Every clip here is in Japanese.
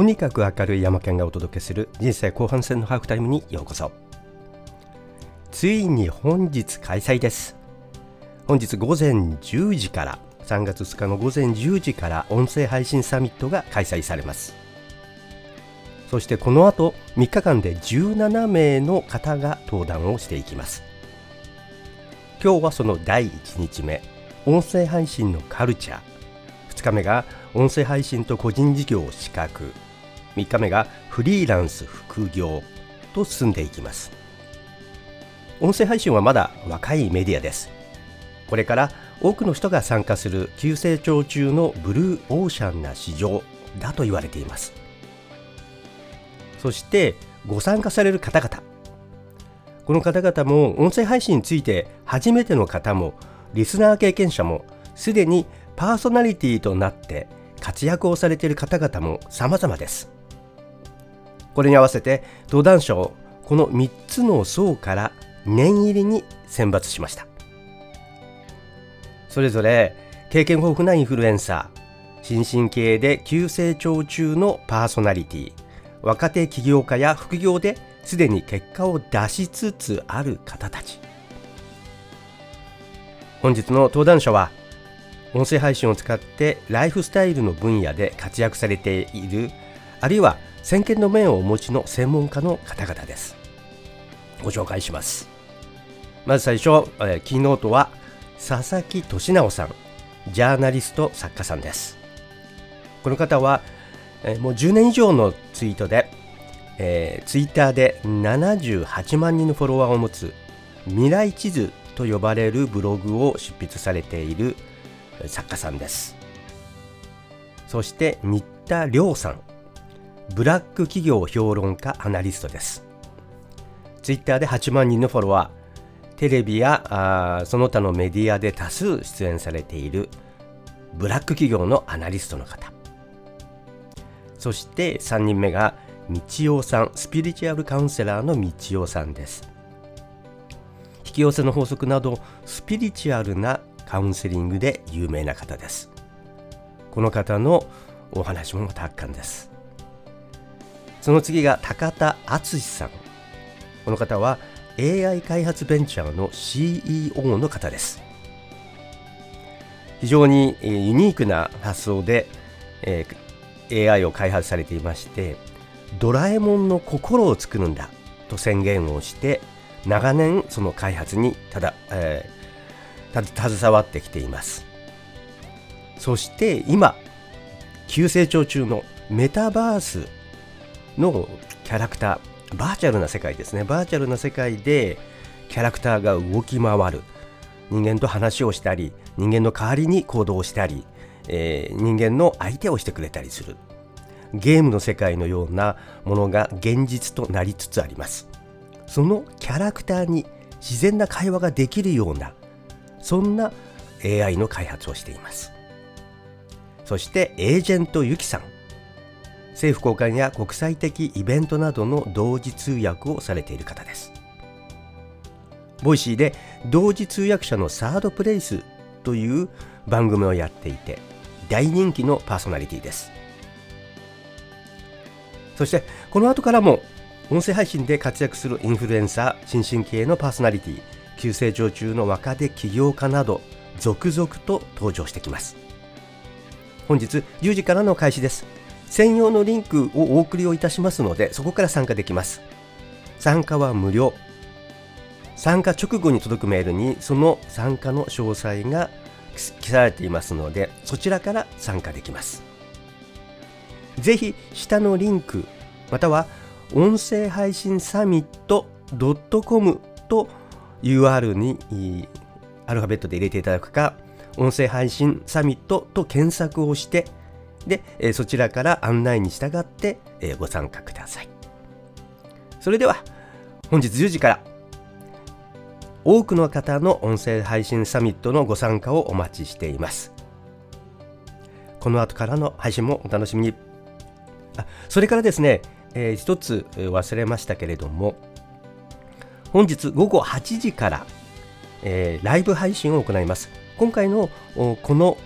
とにかく明るい山県がお届けする人生後半戦のハーフタイムにようこそ。ついに本日開催です。本日午前10時から3月2日の午前10時から音声配信サミットが開催されます。そしてこの後3日間で17名の方が登壇をしていきます。今日はその第1日目音声配信のカルチャー。2日目が音声配信と個人事業を資格。3日目がフリーランス副業と進んでいきます。音声配信はまだ若いメディアです。これから多くの人が参加する急成長中のブルーオーシャンな市場だと言われています。そしてご参加される方々。この方々も音声配信について初めての方もリスナー経験者もすでにパーソナリティとなって活躍をされている方々も様々です。これに合わせて登壇者をこの3つの層から念入りに選抜しました。それぞれ経験豊富なインフルエンサー新進系で急成長中のパーソナリティ若手起業家や副業ですでに結果を出しつつある方たち。本日の登壇者は音声配信を使ってライフスタイルの分野で活躍されているあるいは先見の面をお持ちの専門家の方々です。ご紹介します。まず最初、えー、キーノートは佐々木俊直さんジャーナリスト作家さんです。この方は、えー、もう10年以上のツイートで、えー、ツイッターで78万人のフォロワーを持つ未来地図と呼ばれるブログを執筆されている作家さんです。そして新田亮さん。ブラック企業評論家アナリストです。ツイッターで8万人のフォロワー。テレビやあその他のメディアで多数出演されている。ブラック企業のアナリストの方。そして3人目が道夫さん。スピリチュアルカウンセラーの道夫さんです。引き寄せの法則などスピリチュアルなカウンセリングで有名な方です。この方のお話も達観です。その次が高田敦さん。この方は AI 開発ベンチャーの CEO の方です。非常にユニークな発想で、えー、AI を開発されていましてドラえもんの心を作るんだと宣言をして長年その開発にただ、えー、携わってきています。そして今急成長中のメタバースのキャラクターバーチャルな世界ですね。バーチャルな世界でキャラクターが動き回る。人間と話をしたり人間の代わりに行動したり、えー、人間の相手をしてくれたりする。ゲームの世界のようなものが現実となりつつあります。そのキャラクターに自然な会話ができるようなそんな AI の開発をしています。そしてエージェントユキさん。政府高官や国際的イベントなどの同時通訳をされている方です。 Voicyで同時通訳者のサードプレイスという番組をやっていて大人気のパーソナリティです。そしてこの後からも音声配信で活躍するインフルエンサー新進気鋭のパーソナリティ急成長中の若手起業家など続々と登場してきます。本日10時からの開始です。専用のリンクをお送りをいたしますのでそこから参加できます。参加は無料。参加直後に届くメールにその参加の詳細が記されていますのでそちらから参加できます。ぜひ下のリンクまたは音声配信サミット .com と UR にアルファベットで入れていただくか音声配信サミットと検索をしてで、そちらから案内に従って、ご参加ください。それでは、本日10時から、多くの方の音声配信サミットのご参加をお待ちしています。この後からの配信もお楽しみに。あそれからですね、えー、一つ忘れましたけれども、本日午後8時から、えー、ライブ配信を行います。今回のこの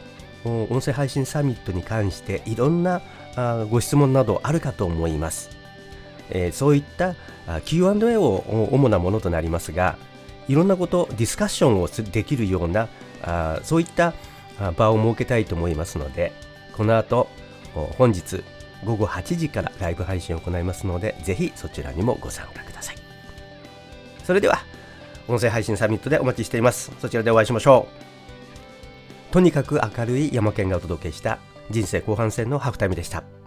音声配信サミットに関していろんなご質問などあるかと思います、えー、そういった Q&A を主なものとなりますがいろんなことディスカッションをできるようなそういった場を設けたいと思いますのでこの後本日午後8時からライブ配信を行いますのでぜひそちらにもご参加くださいそれでは音声配信サミットでお待ちしていますそちらでお会いしましょうとにかく明るい山県がお届けした人生後半戦のハーフタイムでした。